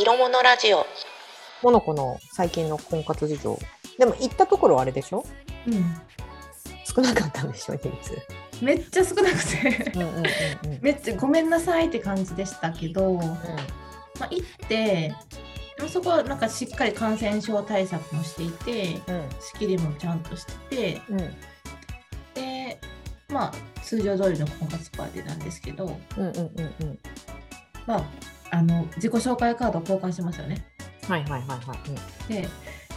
色物ラジオ。モノコの最近の婚活事情。でも行ったところはあれでしょ？うん、少なかったんでしょ人数。めっちゃ少なくて。うんうんうんうん。めっちゃごめんなさいって感じでしたけど、まあ、行ってでもそこはなんかしっかり感染症対策もしていてうん。仕切りもちゃんとしててうん。でまあ通常通りの婚活パーティーなんですけどうんうんうんうん。まああの自己紹介カードを交換しますよね。はいはいはいはい。で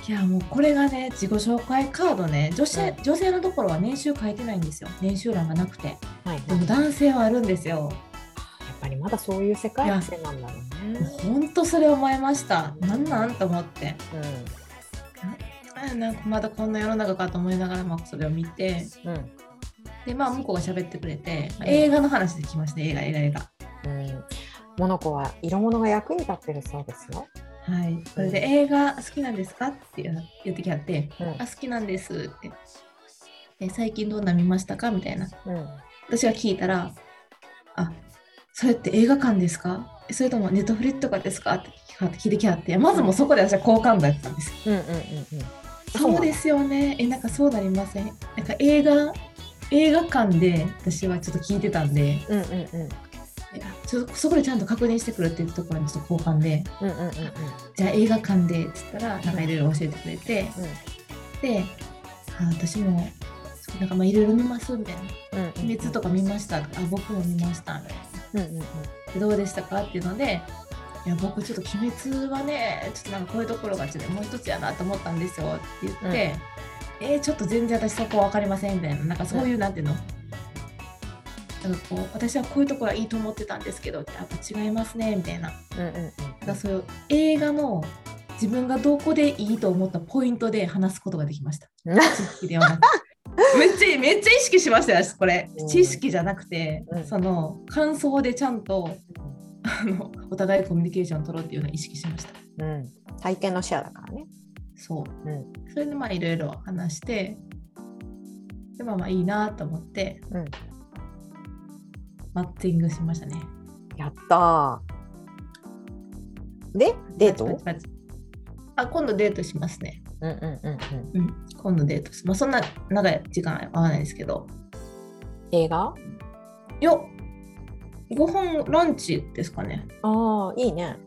いやもうこれがね自己紹介カードね。女性,、う女性のところは年収書いてないんですよ。年収欄がなくて。うんはい。でも男性はあるんですよ。やっぱりまだそういう世界線なんだろうね。ほんとそれ思いました。なんなんと思って。うあなんかまだこんな世の中かと思いながらまあそれを見て。んうん。でまあ向こうが喋ってくれて、まあうん。映画の話で来ました映画映画映画。うんモノコは色物が役に立ってるそうですよ。はい。それで映画好きなんですかって言ってきはってうん。あ好きなんですって。で最近どんな見ましたかみたいな。うん。私が聞いたら「あそれって映画館ですか？それともネットフリットとかですか?」って聞いてきはって。まずもうそこで私は好感度やったんです。よ。うんうんうんうん。そうですよね。えなんかそうなりません？なんか映画映画館で私はちょっと聞いてたんで。うんうんうんそこでちゃんと確認してくるっていうところにちょっと好感でうんうんうんうん。じゃあ映画館でって言ったらなんかいろいろ教えてくれてであ私もなんかまあいろいろ見ますみたいな。うんうん「鬼滅」とか見ました。あ僕も見ましたみたいな。うんうんうん。でどうでしたかっていうので、いや僕ちょっと鬼滅はね、ちょっとなんかこういうところがちょっともう一つやなと思ったんですよって言って、えーちょっと全然私そこ分かりませんみたいな、なんかそういう、なんていうの、なんかこう私はこういうところはいいと思ってたんですけど、やっぱ違いますねみたいな、うんうんうんなん。かそういう映画の自分がどこでいいと思ったポイントで話すことができました。うん。知識ではなく。めっちゃめっちゃ意識しましたよ私これ。うん。知識じゃなくて、うん。その感想でちゃんとあのお互いコミュニケーションを取ろうっていうのを意識しました。うん。体験のシェアだからね。そう。うん。それでまあいろいろ話してでまあまあいいなと思ってうんマッチングしましたね。やったー。でデート？あ今度デートしますね。うんうんうんうん。うん今度デートしまあそんな長い時間は合わないですけど。映画？いやご飯ランチですかね。ああいいね。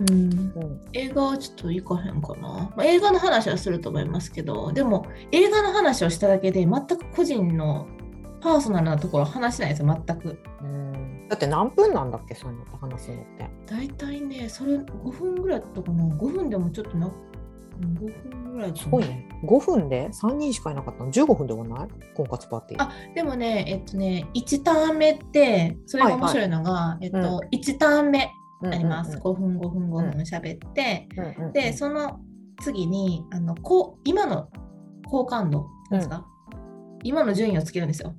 うん。うん。映画はちょっと行かへんかな、まあ、映画の話はすると思いますけどでも映画の話をしただけで全く個人のパーソナルなところは話しないですよ全く。うん。だって何分なんだっけそういうのって話すのって。大体ねそれ5分ぐらいだったかな。5分でもちょっとなうん5分ぐらいすごいね。5分で？3人しかいなかったの？15分ではない？婚活パーティー。あでもねえっとね1ターン目ってそれが面白いのが、えっと、う1ターン目ああります、5分5分5分喋って、うんうんでその次にあのこう今の好感度ですか、今の順位をつけるんですよ。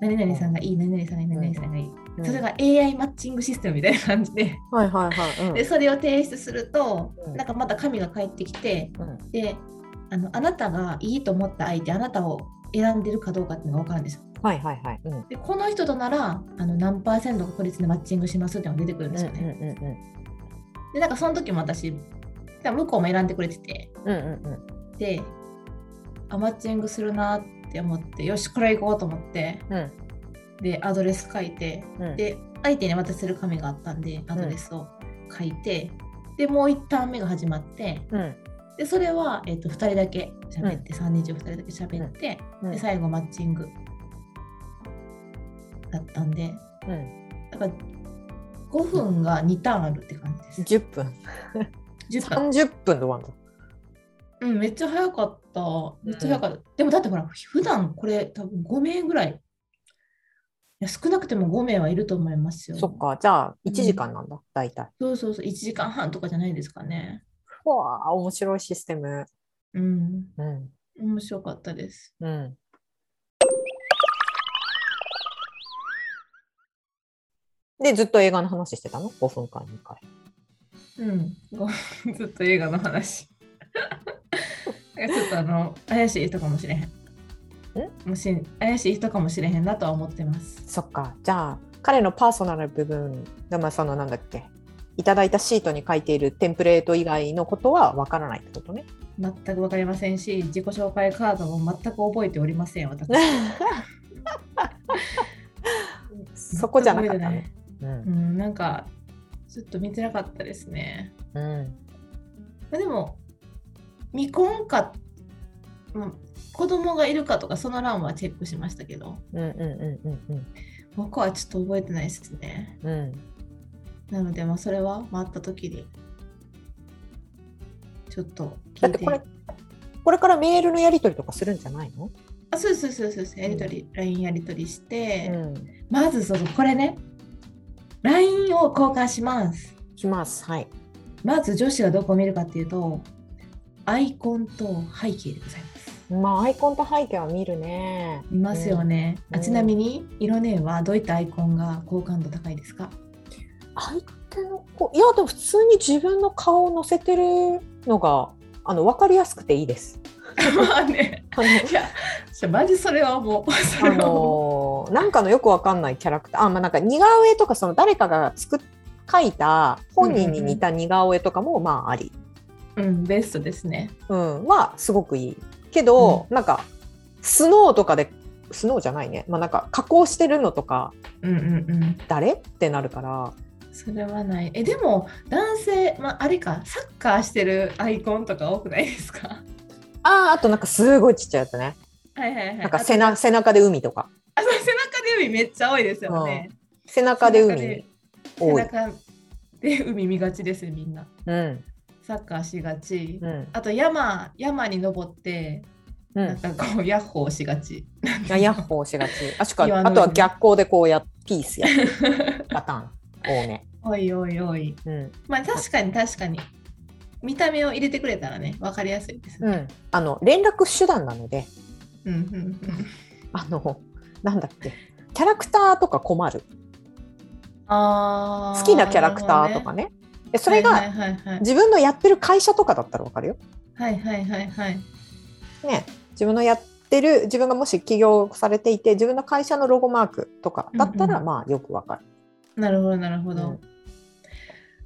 何々さんがいい、何々さんがいい、何々さんがいい。うん。それが AI マッチングシステムみたいな感じで、はいはいはい、うん。でそれを提出すると、うん。なんかまた紙が返ってきて、うん。であのあなたがいいと思った相手、あなたを選んでるかどうかっていうのが分かるんですよ。はいはいはい。うん。でこの人とならあの何パーセント確率でマッチングしますっていうのが出てくるんですよね。うんうんでなんかその時も私、向こうも選んでくれてて、うんうんうん。であマッチングするなって思ってよしこれ行こうと思ってうんでアドレス書いてうん。で相手に渡せる紙があったんでアドレスを書いて、でもう1ターン目が始まってうん。でそれは、えー、と2人だけ喋って、3人中2人だけ喋って、うん。で最後マッチングだったんでうん。だから5分が2ターンあるって感じです。10分。10分。30分で終わるうん、めっちゃ早かった。めっちゃ早かった。でもだってほら、普段これ多分5名ぐらい。いや少なくても5名はいると思いますよ。そっか。じゃあ1時間なんだ、大体。そうそうそう、1時間半とかじゃないですかね。うわあ面白いシステム。うん、うん。面白かったです。うん。でずっと映画の話してたの？5分間2回。うん、ご ずっと映画の話。ちょっとあの、怪しい人かもしれへん。もし怪しい人かもしれへんなとは思ってます。そっかじゃあ彼のパーソナル部分でまあそのなんだっけ？いただいたシートに書いているテンプレート以外のことはわからないってことね。全く分かりませんし、自己紹介カードも全く覚えておりません、私。そこじゃなかったね。うんうん、なんか、ちょっと見てなかったですね。うんまあでも、未婚か、うん子供がいるかとか、その欄はチェックしましたけど、うんうんうんうん僕はちょっと覚えてないですね。うん。うんなので、まあ、それは回った時に、ちょっと聞いて。これこれからメールのやり取りとかするんじゃないの、あそうそうそうです。やり取り、LINE やり取りして、うん、まずそうそうこれね LINE を交換します。します。はい。まず女子はどこを見るかっていうとアイコンと背景でございます。まあアイコンと背景は見るね。見ますよね、うん。あちなみに色ねはどういったアイコンが好感度高いですか？相手の子いやでも普通に自分の顔を載せてるのがあの分かりやすくていいです。まあね。あのいやじゃあマジそれはもうそあのーなんかのよくわかんないキャラクター。あ、まあ、なんか似顔絵とかその誰かが作っ書いた本人に似た似顔絵とかもまああり、ううんベストですね。うん、はすごくいい。けど、なんかスノーとかでスノーじゃないね、まあ、なんか加工してるのとかうんうんうん。誰？ってなるから。それはない。えでも男性まああれかサッカーしてるアイコンとか多くないですか？あああとなんかすごいちっちゃいやつね。はいはいはい。なんか背な背中で海とか。あ背中で海めっちゃ多いですよね。背中で背海背多い。中で海見がちですみんな。うんサッカーしがち。うんあと山山に登ってうん、なんかこうヤッホーしがち。あヤッホーしがちあしかあとは逆光でこうやピースやる パターン多め、おいおいおい。うんまあ確かに確かに。見た目を入れてくれたらね分かりやすいですね。うん、あの連絡手段なのでうんうんうん。あのなんだっけキャラクターとか困るあー好きなキャラクターとかね。それが自分のやってる会社とかだったらわかるよ、はいはいはいはい。ね、自分のやってる自分がもし起業されていて自分の会社のロゴマークとかだったらうんうんまあよくわかる、なるほどなるほど。うん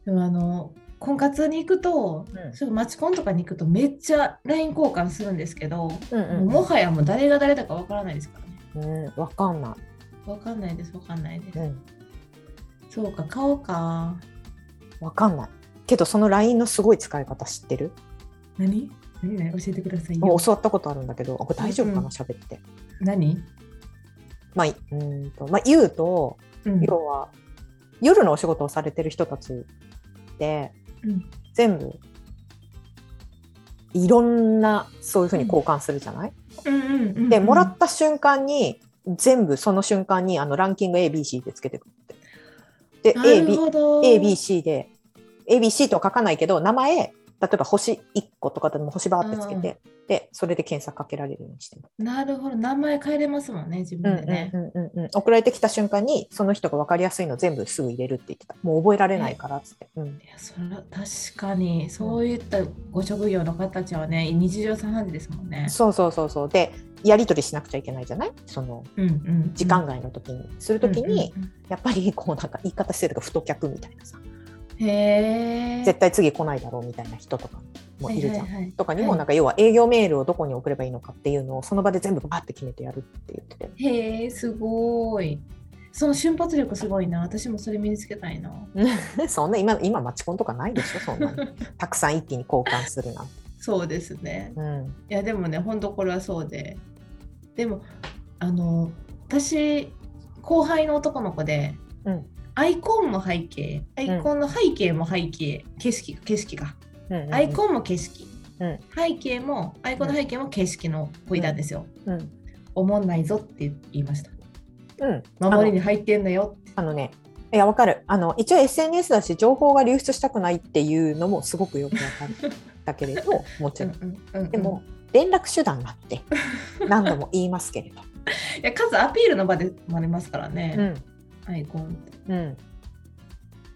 でもあの婚活に行くと、うんマチコンとかに行くとめっちゃ LINE 交換するんですけど、うんうんもはやもう誰が誰だかわからないですからね。うん、わかんない、わかんないですわかんないです。うん、そうか顔か。わかんない。けどその LINE のすごい使い方知ってる？何？何何教えてください教わったことあるんだけど。あこれ大丈夫かうんうなん。喋って、何？まあいうーんとまあ言うとうん。要は夜のお仕事をされてる人たちってうん。全部いろんなそういうふうに交換するじゃない、でもらった瞬間に全部その瞬間にあのランキング ABC でつけてくるって。で AB ABC で ABC とは書かないけど名前例えば星1個とかでも星バーってつけて、でそれで検索かけられるようにしてるなるほど。名前変えれますもんね自うん分でね。うんうんうん、送られてきた瞬間にその人が分かりやすいの全部すぐ入れるって言ってた。もう覚えられないからっつって、うん。いやそれは確かにそういったご職業の方たちはね日常茶飯事ですもんね。そうそうそうそう。でやり取りしなくちゃいけないじゃない？そのうんうん時間外の時に、する時に、うんうんやっぱりこうなんか言い方してるとか太客みたいなさ。絶対次来ないだろうみたいな人とかもいるじゃん。はいはいはいとかにもはいなんか要は営業メールをどこに送ればいいのかっていうのをその場で全部バーって決めてやるって言っててへえすごい。その瞬発力すごいな。私もそれ身につけたいな。そんな今今マチコンとかないでしょそんなの たくさん一気に交換するなんて。そうですね。うんいやでもね本当これはそうで。でもあの私後輩の男の子でうんアイコンも背景アイコンの背景も背景、景色景色が。うんうんうん。アイコンも景色、うん。背景もアイコンの背景も景色の子いたんですよ。うん。おもんないぞって言いました。うん。守りに入ってんのよ。あのねいやわかる。あの一応 SNS だし情報が流出したくないっていうのもすごくよくわかるだけれど もちろん。うんうんうんでも連絡手段だって何度も言いますけれど。いや数アピールの場でもありますからね、うんアイコン。うん、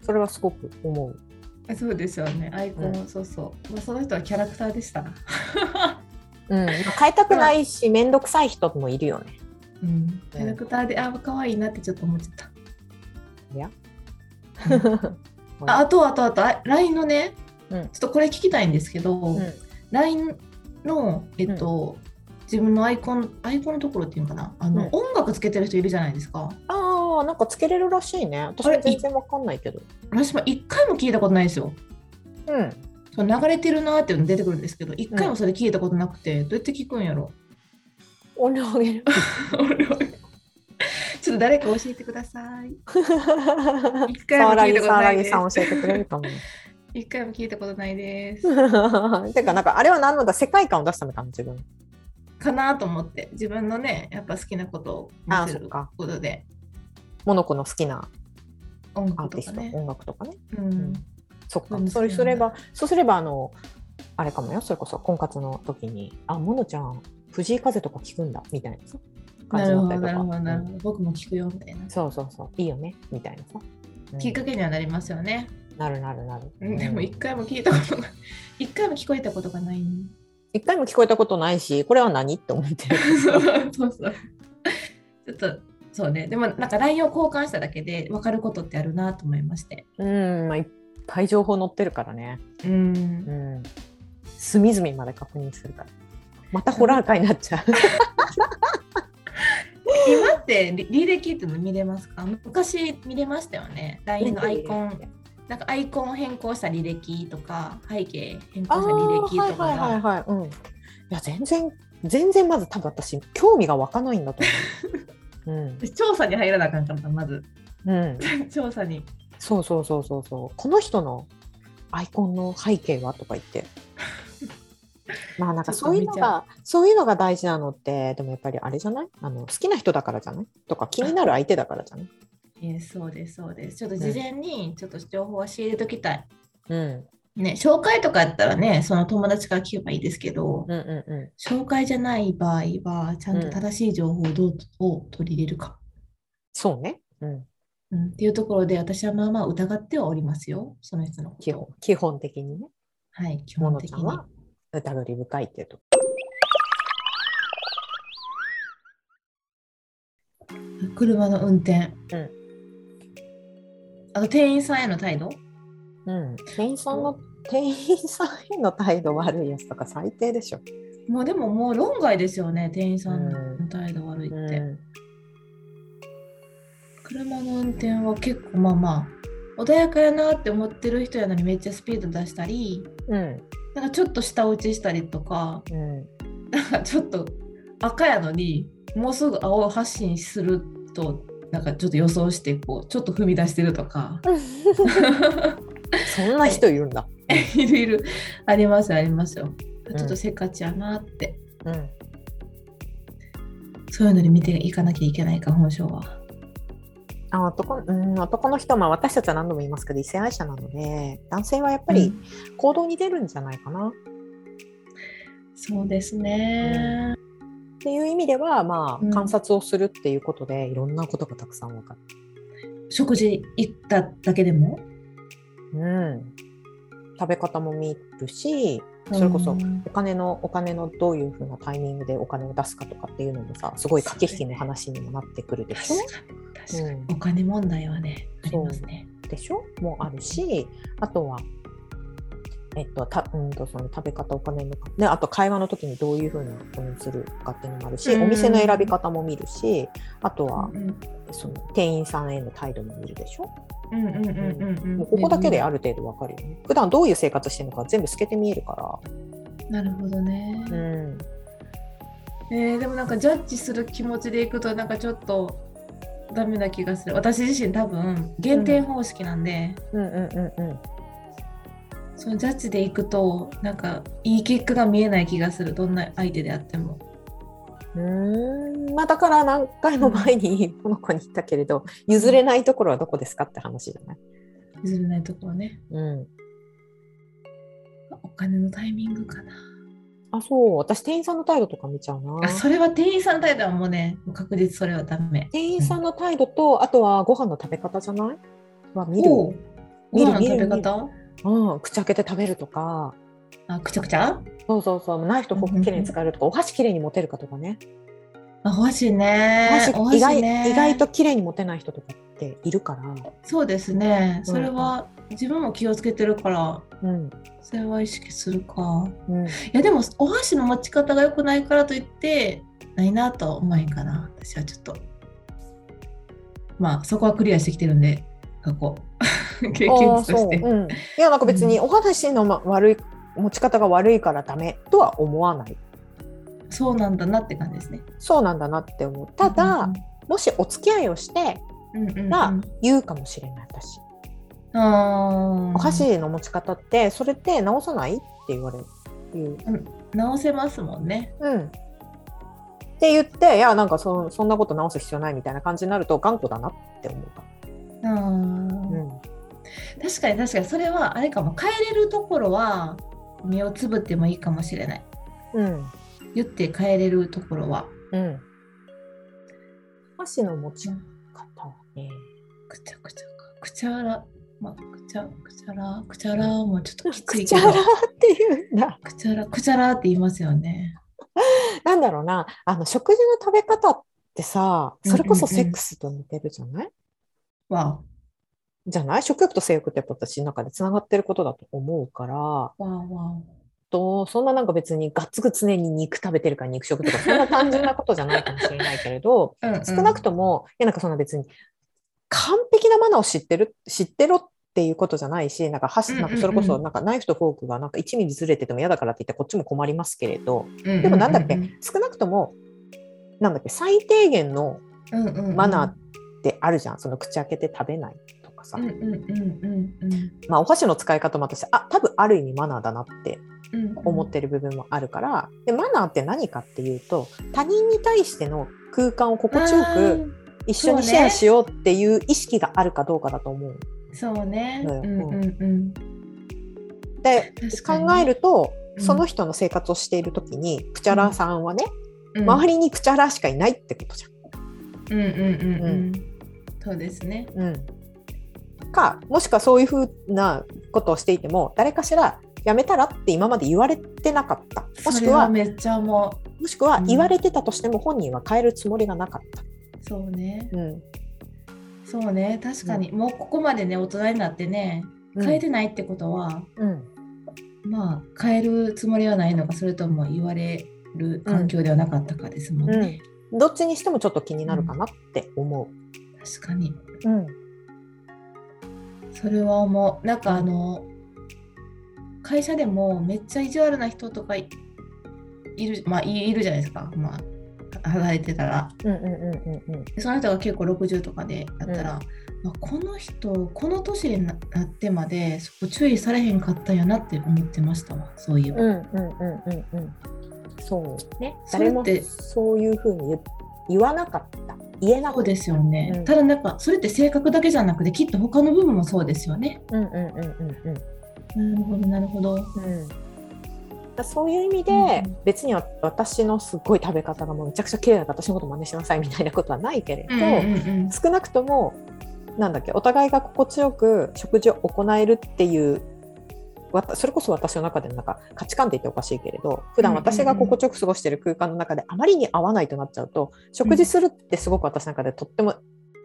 それはすごく思う。あそうですよね、アイコン、うそうそう。まあ、その人はキャラクターでした。な。うん、変えたくないし面倒くさい人もいるよね。うん、キャラクターで、あ、可愛いなってちょっと思っちゃった。いや。うん。ああとあとあとあ LINE のね、うん。ちょっとこれ聞きたいんですけど、うん。LINE の、えっと自分のアイコンアイコンのところっていうのかな。あの、うん。音楽つけてる人いるじゃないですか。ああ、なんかつけれるらしいね。私は全然わかんないけど。私も一回も聞いたことないですようん。その流れてるなーっていうの出てくるんですけど一回もそれ聞いたことなくて、どうやって聞くんやろ？音量上げる。ちょっと誰か教えてください 一さ回も聞いたことないですさん教えてくれるかも。一回も聞いたことないです てか、なんかあれは何なんだ世界観を出すためかな、自分。かなと思って自分のねやっぱ好きなことを見せることでモノコの好きな音アーティね音楽とかね。うん。そっか。そうで。すそよれすれば、そうすれば、あの、あれかもよ、それこそ婚活の時に、あ、モノちゃん、藤井風とか聞くんだ、みたいなさ。感なじだったりとか。ほどなるほど、うん。僕も聞くよみたいな、そうそうそう、いいよね、みたいなさ。うん。きっかけにはなりますよね、なるなるなる。うん。でもうん一回も聞いたことが一回も聞こえたことがない。一回も聞こえたことないし、これは何？って思ってる。そうそう。ちょっとそうねでもなんか LINE を交換しただけで分かることってあるなと思いましてうん、まあ、いっぱい情報載ってるからね。うんうん。隅々まで確認するから。またホラー会になっちゃう。今って履履歴っての見れますか？昔見れましたよね LINE のアイコンなんかアイコンを変更した履歴とか背景変更あした履歴とかはいはいはいがはい。うん。いや、全然、全然まず多分私、興味が湧かないんだと思う。うん。調査に入らなあかんかったまずうん。調査にそうそうそうそうそう。この人のアイコンの背景は？とか言って。まあなんかそういうのが、そういうのが大事なのって、でもやっぱりあれじゃない？あの好きな人だからじゃない？とか気になる相手だからじゃない？えーそうですそうですちょっと事前にちょっと情報は仕入れときたい、うん。ね紹介とかやったらねその友達から聞けばいいですけど、うんうんうん。紹介じゃない場合はちゃんと正しい情報をどうを取り入れるか、そうね。うん。うん、っていうところで私はまあまあ疑ってはおりますよその人の基本基本的にね。はい基も本的には疑り深いっていうと。車の運転、うんあと店員さんへの態度うん。店員さんの、店員さんへの態度悪いやつとか最低でしょ。もうでももう論外ですよね店員さんうんの態度悪いって、うん。車の運転は結構まあまあ穏やかやなって思ってる人やのにめっちゃスピード出したりうん。なんかちょっと舌打ちしたりとかうん。なんかちょっと赤やのにもうすぐ青発進するとなんかちょっと予想してこうちょっと踏み出してるとか そんな人いるんだ。いるいる。ありますありますよ。ちょっとせっかちやなって、うん。そういうのに見ていかなきゃいけないか本性は。あ男うん、男の人は、まあ、私たちは何度も言いますけど異性愛者なので男性はやっぱり行動に出るんじゃないかな、っそうですね、ていう意味では、まあ、うん。観察をするっていうことでいろんなことがたくさん分かる。食事行っただけでも？うん、食べ方も見るしそれこそうん。お金のお金のどういうふうなタイミングでお金を出すかとかっていうのもさすごい駆け引きの話にもなってくるでしょ？確かに。確かに、うんお金問題はねありますね。でしょ？もあるしあとは、えっと、たうんとその食べ方お金のかであと会話の時にどういうふうに確認するかっていうのもあるし、うん。お店の選び方も見るしあとはうん。その店員さんへの態度も見るでしょ、うんうんうんうんうん。もうここだけである程度わかるよね。普段どういう生活してるのか全部透けて見えるかなるほどね、ら、うん、えーでもなんかジャッジする気持ちでいくとなんかちょっとダメな気がする。私自身多分減点方式なんで、うんうんうんうん。そのジャッジでいくとなんかいい結果が見えない気がする。どんな相手であってもうーん。まあだから何回も前にこの子に言ったけれど譲れないところはどこですかって話じゃない、譲れないところね。うん、お金のタイミングかな。あそう。私店員さんの態度とか見ちゃうな。あそれは店員さんの態度はもうね確実それはダメ。店員さんの態度と、あとはご飯の食べ方じゃない？は見る？見る飯の食べ方うん、口開けて食べるとかあくちゃくちゃ？そうそうそう。ナイフとフォークきれいに使えるとか、お箸きれいに持てるかとかね。あお箸ね。お箸お意外ね意外と綺麗に持てない人とかっているから、そうですね。それは自分も気をつけてるからうんそれは意識するか。うん、いやでもお箸の持ち方が良くないからといってないなとは思えんかな。私はちょっと。まあそこはクリアしてきてるんで過去。経験値として。そう、うん、いやなんか別にお話のま悪い持ち方が悪いからダメとは思わない。そうなんだなって感じですね。そうなんだなって思う。ただ、もしお付き合いをしてうんうんうん。ら言うかもしれない私、あー。お箸の持ち方ってそれって直さないって言われる。言う直せますもんね。うん。って言っていやなんかそそんなこと直す必要ないみたいな感じになると頑固だなって思うかうんら、うん、確かに確かに。それはあれかも。帰れるところは目をつぶってもいいかもしれない。うん。言って帰れるところは。うん。箸の持ち方はね。くちゃくちゃか。くちゃら。まあくちゃくちゃら。くちゃらもちょっときついけど。くちゃらっていうんだ。くちゃらくちゃらって言いますよね。なんだろうな。あの食事の食べ方ってさそれこそうんうんうん。セックスと似てるじゃない、わじゃない？食欲と性欲ってやっぱ私の中でつながってることだと思うから。とそんななんか別にがっつく常に肉食べてるから肉食とかそんな単純なことじゃないかもしれないけれどお、うんうん。少なくともいやなんかそんな別に完璧なマナーを知ってる知ってろっていうことじゃないしなんか箸なんかそれこそなんかナイフとフォークがなんか1ミリずれてても嫌だからって言ってこっちも困りますけれど。うんでもなんだっけ、少なくともなんだっけ？最低限のマナーってあるじゃん、その口開けて食べないさ、うんうんうんうんまあお箸の使い方も私あ多分ある意味マナーだなってうんうん思ってる部分もあるから、でマナーって何かっていうと他人に対しての空間を心地よく一緒にシェアしようっていう意識があるかどうかだと思う。そうね。ううんんうん。うんで考えると、うん。その人の生活をしている時にクチャラさんはね、うん。周りにクチャラしかいないってことじうんうんうんううん。そうですね。ゃん。うん、かもしくはそういうふうなことをしていても誰かしらやめたらって今まで言われてなかった。もしくはめっちゃももしくはうん。言われてたとしても本人は変えるつもりがなかった。うそうね。うん。そうね。確かに。もうここまでね大人になってね変えてないってことはうん。まあ変えるつもりはないのかそれとも言われる環境ではなかったかですもんね。うん、どっちにしてもちょっと気になるかなって思確かに。う。うんそれは思う。なんかあの会社でもめっちゃ意地悪な人とかいいるまあいいるじゃないですか。まあ働いてたら。うんうんうんうんその人が結構60とかでやったら、まあこの人この年にななってまでそこ注意されへんかったんやなって思ってましたわ。そういえば、うんうんうんうんうんそうね。それ誰もってそういうふうに言言わなかった言えなかったそうですよね、うんただなんかそれって性格だけじゃなくてきっと他の部分もそうですよね。うんうんうんうんうん。なるほどなるほど。うん。だそういう意味で、うん別には私のすっごい食べ方がもうめちゃくちゃ綺麗だから私のこと真似しなさいみたいなことはないけれど、うんうんうん。少なくともなんだっけお互いが心地よく食事を行えるっていうそれこそ私の中でのなんか価値観って言っておかしいけれど普段私が心地よく過ごしている空間の中であまりに合わないとなっちゃうと食事するってすごく私の中でとっても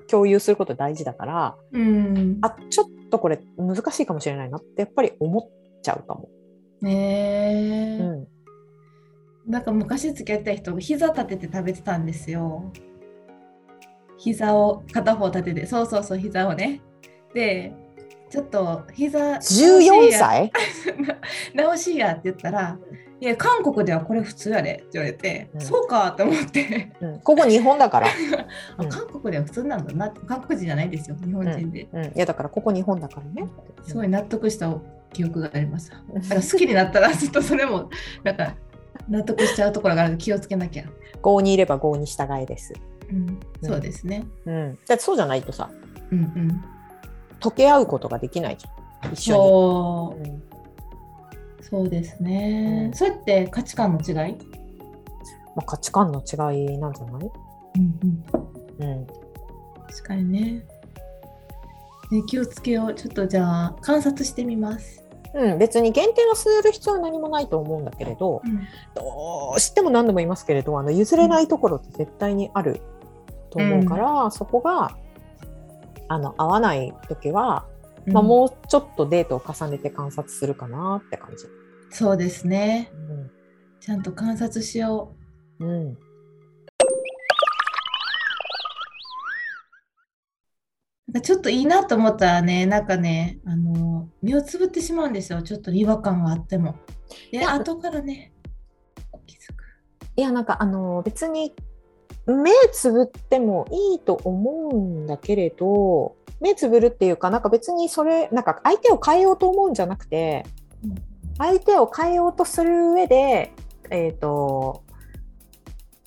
共有すること大事だからうんあちょっとこれ難しいかもしれないなってやっぱり思っちゃうかも。ねえ、うんなんか昔付き合った人が膝立てて食べてたんですよ。膝を片方立てて、そうそうそう、膝をね。で、ちょっと膝14歳？直しやって言ったら、いや、韓国ではこれ普通やでって言われて、うんそうかって思って、うん、ここ日本だから、韓国では普通なんだな韓国人じゃないですよ、日本人で。うん、いやだからここ日本だからね。すごい納得した記憶があります。だから好きになったらずっとそれも、なんか納得しちゃうところがあるので気をつけなきゃ。郷にいれば郷に従えです。うん、そうですね。うん、だそうじゃないとさうんうん。溶け合うことができないじゃん。一緒そう。に。うん。そうですね。うん。それって価値観の違い、まあ、価値観の違いなんじゃない、うんうん、うん、確かにね。ね。気をつけよう。ちょっとじゃあ観察してみます。うん、別に限定はする必要は何もないと思うんだけれど、どうしても何度も言いますけれどあの譲れないところって絶対にあると思うから、そこがあの合わない時は、まあ、もうちょっとデートを重ねて観察するかなって感じ。そうですね。ちゃんと観察しようんうんちょっといいなと思ったらね、なんかね、あの目をつぶってしまうんですよ。ちょっと違和感があっても。で、いや後からね、気づく。いやなんかあの別に目つぶってもいいと思うんだけれど目つぶるっていうかなんか別にそれなんか相手を変えようと思うんじゃなくて相手を変えようとする上で、えー、と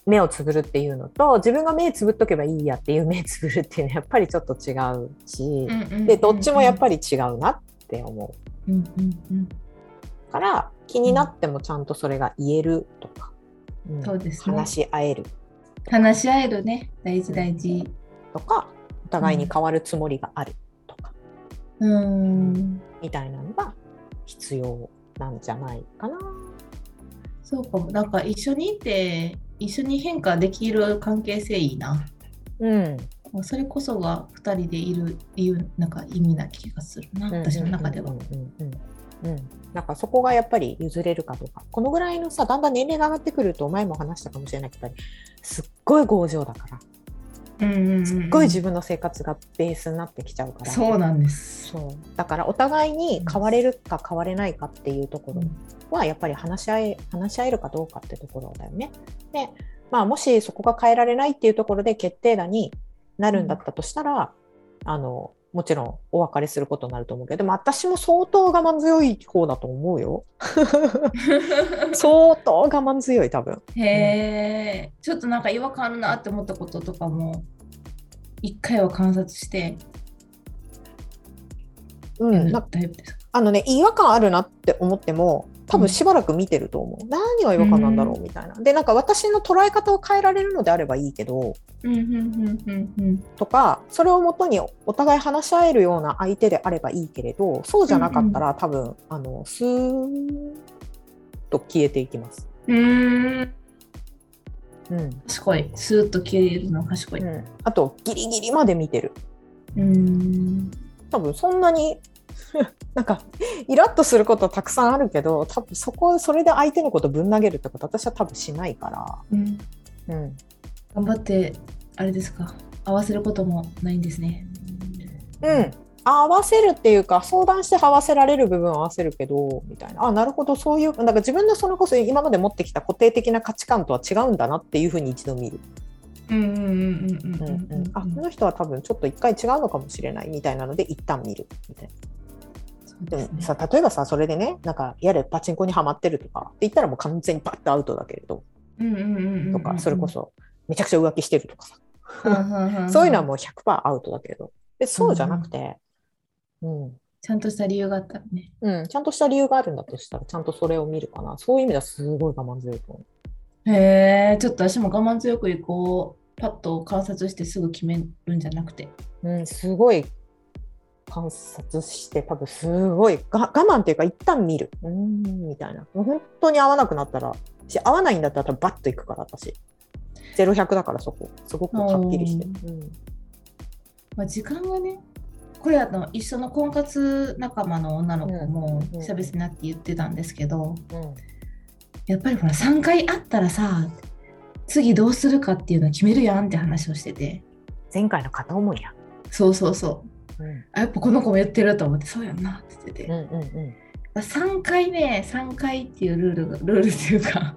目をつぶるっていうのと自分が目つぶっとけばいいやっていう目つぶるっていうのはやっぱりちょっと違うし、でどっちもやっぱり違うなって思り、うんうんうん、うから気になってもちゃんとそれが言えるとか、うんそうですね。話し合える話し合えるね、大事大事。とかお互いに変わるつもりがあるとか、うーん、みたいなのが必要なんじゃないかな。そうかも。なんか一緒にいて、一緒に変化できる関係性いいな。うん、それこそが2人でいる理由、なんか意味な気がするな、私の中ではうん。うんうんうんうん、なんかそこがやっぱり譲れるかどうかこのぐらいのさだんだん年齢が上がってくると前も話したかもしれないけどすっごい強情だからうんうんうんうんすっごい自分の生活がベースになってきちゃうから、そうなんです。そうだからお互いに変われるか変われないかっていうところうんはやっぱり話し合え話し合えるかどうかってところだよね。で、まあ、もしそこが変えられないっていうところで決定打になるんだったとしたら、あのもちろんお別れすることになると思うけどでも私も相当我慢強い方だと思うよ。相当我慢強い多分。へえ、ちょっとなんか違和感あるなって思ったこととかも、一回は観察してうん、なタイプですか？あのね違和感あるなって思っても多分しばらく見てると思う、何が違和感なんだろうみたいな。でなんか私の捉え方を変えられるのであればいいけどうんうんうんうんうん。とかそれをもとにお互い話し合えるような相手であればいいけれどそうじゃなかったら、多分あのスーッと消えていきます。うーん、うん賢い。スーッと消えるの賢い。ううん、あとギリギリまで見てる。ーん。多分そんなに なんかイラッとすることたくさんあるけど多分そこそれで相手のことぶん投げるってこと私は多分しないから、うん、うん、頑張ってあれですか。合わせることもないんですね。うん。合わせるっていうか相談して合わせられる部分は合わせるけどみたいな。あなるほど。そういうなんか自分のそれこそ今まで持ってきた固定的な価値観とは違うんだなっていうふうに一度見る。あこの人は多分ちょっと一回違うのかもしれないみたいなので一旦見るみたいな。でもさ例えばさそれでねなんかやれパチンコにはまってるとかって言ったらもう完全にパッとアウトだけれど。とかそれこそめちゃくちゃ浮気してるとかさ。うんそういうのはもう100%アウトだけれど。でそうじゃなくて、うん。ちゃんとした理由があったらね。うん、ちゃんとした理由があるんだとしたらちゃんとそれを見るかな。そういう意味ではすごい我慢強いと思へえ、ちょっと私も我慢強くいこう、パッと観察してすぐ決めるんじゃなくて。う、うん、すごい観察して多分すごいが我慢っていうか一旦見る。うーんみたいな。もう本当に合わなくなったらし合わないんだったら多分バッといくから私。0100だからそこ。すごくはっきりして、うん。まあ、時間がね、これあの一緒の婚活仲間の女の子もうん久々になって言ってたんですけど、うん。やっぱりほら3回会ったらさ、次どうするかっていうのを決めるやんって話をしてて、前回の片思いや、そうそうそう。うんあやっぱこの子も言ってると思って、そうやんなって言ってて。うんうんうん3回ね、3回っていうルールが、ルールっていうか、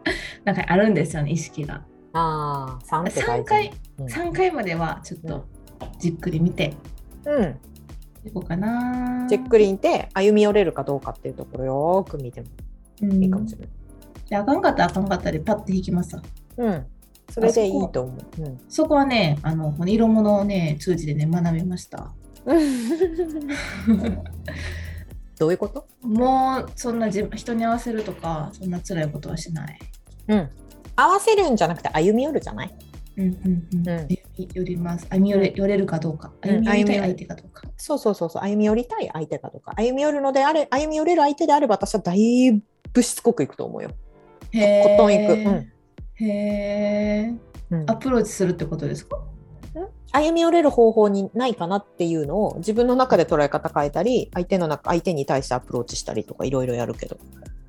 なんかあるんですよね、意識が。ああ3って大3回事、うん3回まではちょっとじっくり見てうん、いこうかな。じっくり見て歩み寄れるかどうかっていうところよーく見てもうんいいかもしれない、であかんかったらあかんかったでパッて引きますわうん、それでいいと思う。うんそこはね、あのこの色物をね、通じてね、学びました。どういうこと？もうそんな自分人に合わせるとか、そんな辛いことはしない。うん。合わせるんじゃなくて歩み寄るじゃない？うんうんうん。うんえ寄ります。歩み寄れ寄れるかどうか。うん歩み寄りたい相手かどうか。そうそうそうそう、歩み寄りたい相手かとか、歩み寄るのであれ、歩み寄れる相手であれば、私はだいぶしつこくいくと思うよ。へコットンいく。ーうんへーうんアプローチするってことですか？歩み寄れる方法にないかなっていうのを自分の中で捉え方変えたり相手の中相手に対してアプローチしたりとかいろいろやるけど、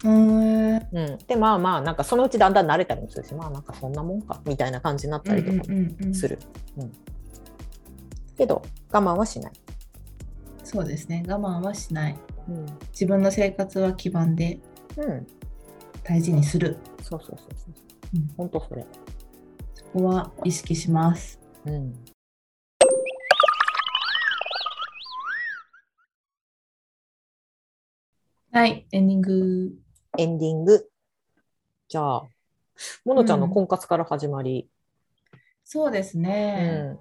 うーん。うん、でまあまあなんかそのうちだんだん慣れたりもするしまあなんかそんなもんかみたいな感じになったりとかうんうんうんうん。する、うん。けど我慢はしない、そうですね。我慢はしない。うん。自分の生活は基盤でうん、大事にする。そうそうそうそう。うん。本当それ、そこは意識します。うん、はい、エンディング。エンディングじゃあものちゃんの婚活から始まり、そうですうね。ん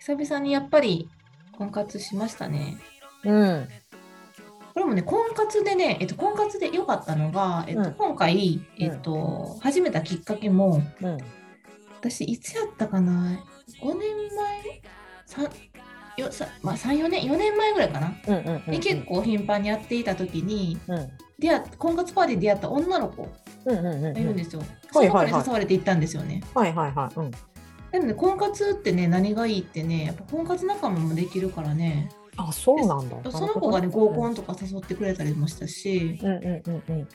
久々にやっぱり婚活しましたね。うんこれもね、婚活でね、えっと、婚活で良かったのが、えっと、うん今回、えっと、始めたきっかけも、うん私、いつやったかな ?5 年前？さよさまあ、3、4年、4年前ぐらいかな、うんうんうん結構頻繁にやっていた時に、うん。出会っ婚活パーティーで出会った女の子うんうんうんうん。がいるんですよ。はいその子に誘われて行ったんですよね。はいはいはい。うん。でもね、婚活ってね、何がいいってね、やっぱ婚活仲間もできるからね、あそうなんだ。その子がね、合コンンとか誘ってくれたりもしたし、うんうんうんうん。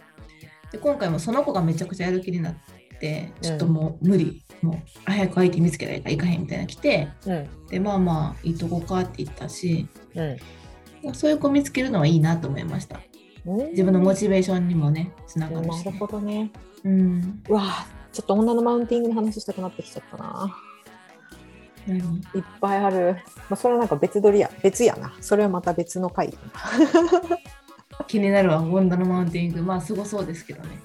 で今回もその子がめちゃくちゃやる気になって、ちょっともう無理、もう早く相手見つけないかいかへんみたいな来て、うんで、まあまあ、いいとこかって言ったし、うんそういう子見つけるのはいいなと思いました。うん自分のモチベーションにもね、つながるし、なるほどね。うん。うわあちょっと女のマウンティングの話したくなってきちゃったな。何？いっぱいある。まあ、それはなんか別撮りや、別やな。それはまた別の回。気になるわ、ホンダのマウンティング。まあ、すごそうですけどね。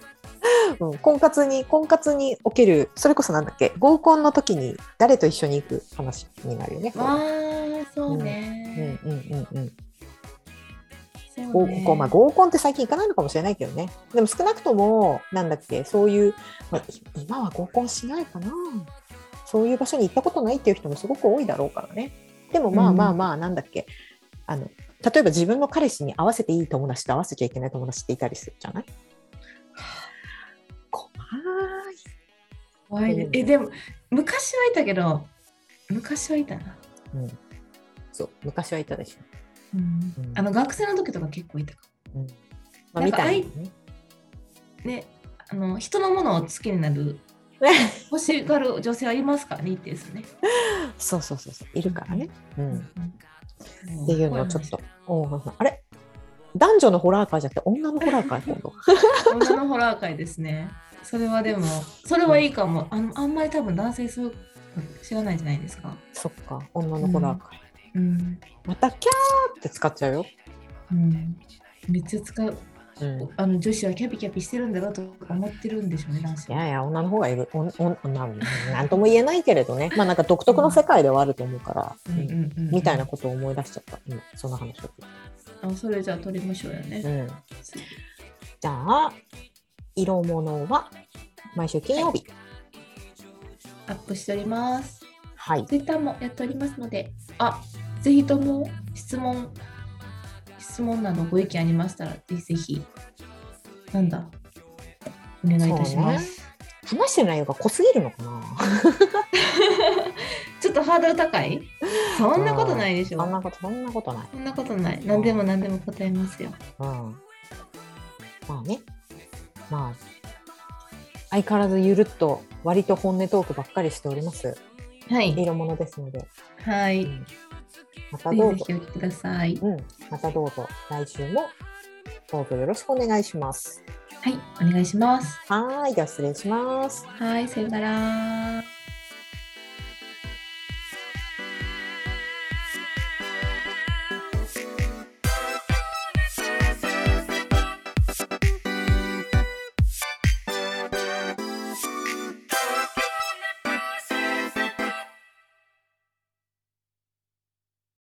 うん、婚活に、婚活における、それこそなんだっけ、合コンの時に誰と一緒に行く話になるよね。わあ、そううんね。うんうんうん。そう合ねコンまあ、合コンって最近行かないのかもしれないけどね。でも少なくとも、なんだっけ、そういう、まあ、い今は合コンしないかな。そういう場所に行ったことないっていう人もすごく多いだろうからね。でもまあまあまあ、なんだっけ、あの、例えば自分の彼氏に合わせていい友達と合わせちゃいけない友達っていたりするじゃない？怖い。ねえ、でも、昔はいたけど、昔はいたな。うん。そう、昔はいたでしょ。うんうんあの学生の時とか結構いたかうん。まあ、みなんかたいなね。も。ね、あの人のものを好きになる、欲しがる女性はいますからね、一定数ね。そうそうそうそう、いるからね。うん。うんっていうのをちょっと。あれ？男女のホラー会じゃなくて女のホラー会今度。女のホラー界ですね。それはでも、それはいいかも。あのあんまり多分男性そう知らないじゃないですか。そっか、女のホラー会。うん。またキャーって使っちゃうよ。うん、めっちゃ使う。うん。あの女子はキャピキャピしてるんだろうと思ってるんでしょうね、男子は。いやいや、女の方がいる。おんおんなんなんとも言えないけれどね。まあなんか独特の世界ではあると思うから、うんうんうんうんみたいなことを思い出しちゃった。今、その話を。あそれじゃあ取りましょうよね。うん。じゃあ、色物は毎週金曜日。アップしております。はい。ツイッターもやっておりますので、あぜひとも質問、質問などご意見ありましたら、ぜひぜひ、なんだ、お願いいたします。話してる内容が濃すぎるのかな ちょっとハードル高い？そんなことないでしょ。そんなこと、そんなことない。そんなことない。何でも何でも答えますよ。うん。まあね。まあ、相変わらずゆるっと、割と本音トークばっかりしております。はい。色物ですので、はい。うんまたぜどうぞひぜひお聞きください。うん、またどうぞ来週もどうぞよろしくお願いします。はい。お願いします。はーい、では失礼します。はい。さよなら。